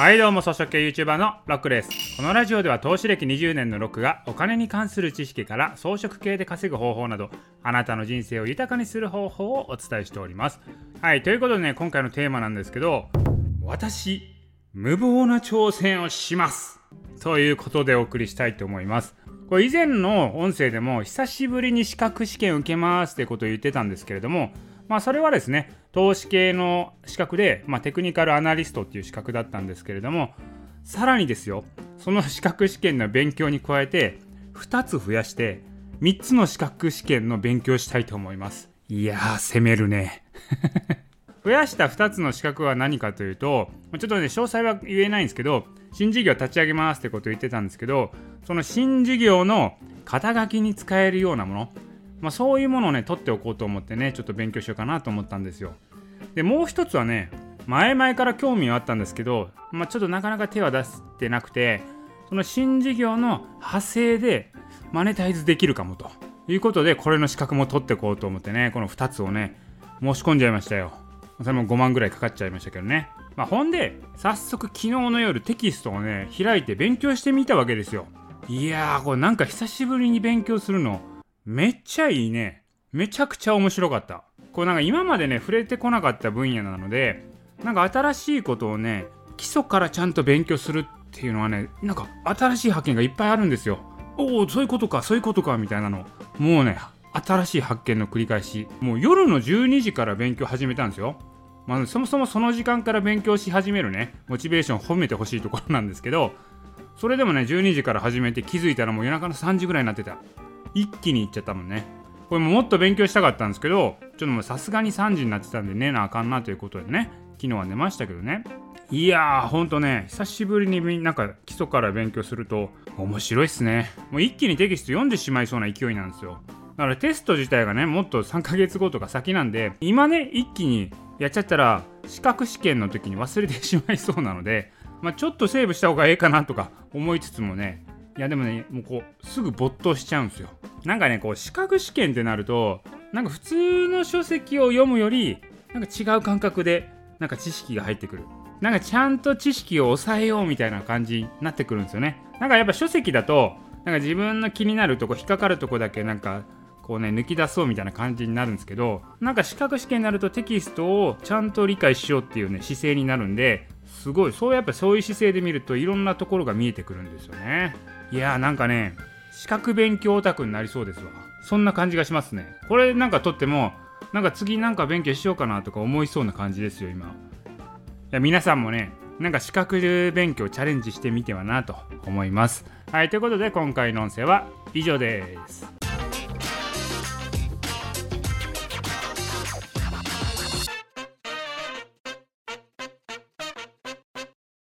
はいどうも草食系 YouTuber のロックです。このラジオでは投資歴20年のロックがお金に関する知識から装飾系で稼ぐ方法などあなたの人生を豊かにする方法をお伝えしております。はいということでね今回のテーマなんですけど私無謀な挑戦をしますということでお送りしたいと思います。これ以前の音声でも久しぶりに資格試験受けますってことを言ってたんですけれどもまあそれはですね投資系の資格で、まあ、テクニカルアナリストっていう資格だったんですけれどもさらにですよその資格試験の勉強に加えて2つ増やして3つの資格試験の勉強したいと思います。いやー攻めるね。増やした2つの資格は何かというとちょっとね詳細は言えないんですけど新事業立ち上げますってことを言ってたんですけどその新事業の肩書きに使えるようなものまあ、そういうものをね取っておこうと思ってねちょっと勉強しようかなと思ったんですよ。でもう一つはね前々から興味はあったんですけど、まあ、ちょっとなかなか手は出してなくてその新事業の派生でマネタイズできるかもと。いうことでこれの資格も取ってこうと思ってねこの2つをね申し込んじゃいましたよ。それも5万ぐらいかかっちゃいましたけどね。まあ、ほんで早速昨日の夜テキストをね開いて勉強してみたわけですよ。いやーこれなんか久しぶりに勉強するの。めっちゃいいね。めちゃくちゃ面白かった。こうなんか今までね、触れてこなかった分野なので、なんか新しいことをね、基礎からちゃんと勉強するっていうのはね、なんか新しい発見がいっぱいあるんですよ。おお、そういうことか、そういうことか、みたいなの。もうね、新しい発見の繰り返し。もう夜の12時から勉強始めたんですよ。まあ、そもそもその時間から勉強し始めるね、モチベーション褒めてほしいところなんですけど、それでもね、12時から始めて気づいたらもう夜中の3時ぐらいになってた。一気に行っちゃったもんね。これももっと勉強したかったんですけどちょっともうさすがに3時になってたんで寝なあかんなということでね昨日は寝ましたけどね。いやーほんとね久しぶりになんか基礎から勉強すると面白いっすね。もう一気にテキスト読んでしまいそうな勢いなんですよ。だからテスト自体がねもっと3ヶ月後とか先なんで今ね一気にやっちゃったら資格試験の時に忘れてしまいそうなので、まあ、ちょっとセーブした方がええかなとか思いつつもねいやでもねもうこうすぐ没頭しちゃうんですよ。なんかねこう資格試験ってなるとなんか普通の書籍を読むよりなんか違う感覚でなんか知識が入ってくる。なんかちゃんと知識を抑えようみたいな感じになってくるんですよね。なんかやっぱ書籍だとなんか自分の気になるとこ引っかかるとこだけなんかこうね抜き出そうみたいな感じになるんですけどなんか資格試験になるとテキストをちゃんと理解しようっていうね姿勢になるんですごいそうやっぱそういう姿勢で見るといろんなところが見えてくるんですよね。いやーなんかね資格勉強オタクになりそうですわ。そんな感じがしますね。これなんか撮ってもなんか次なんか勉強しようかなとか思いそうな感じですよ今。いや皆さんもねなんか資格勉強チャレンジしてみてはなと思います。はいということで今回の音声は以上です。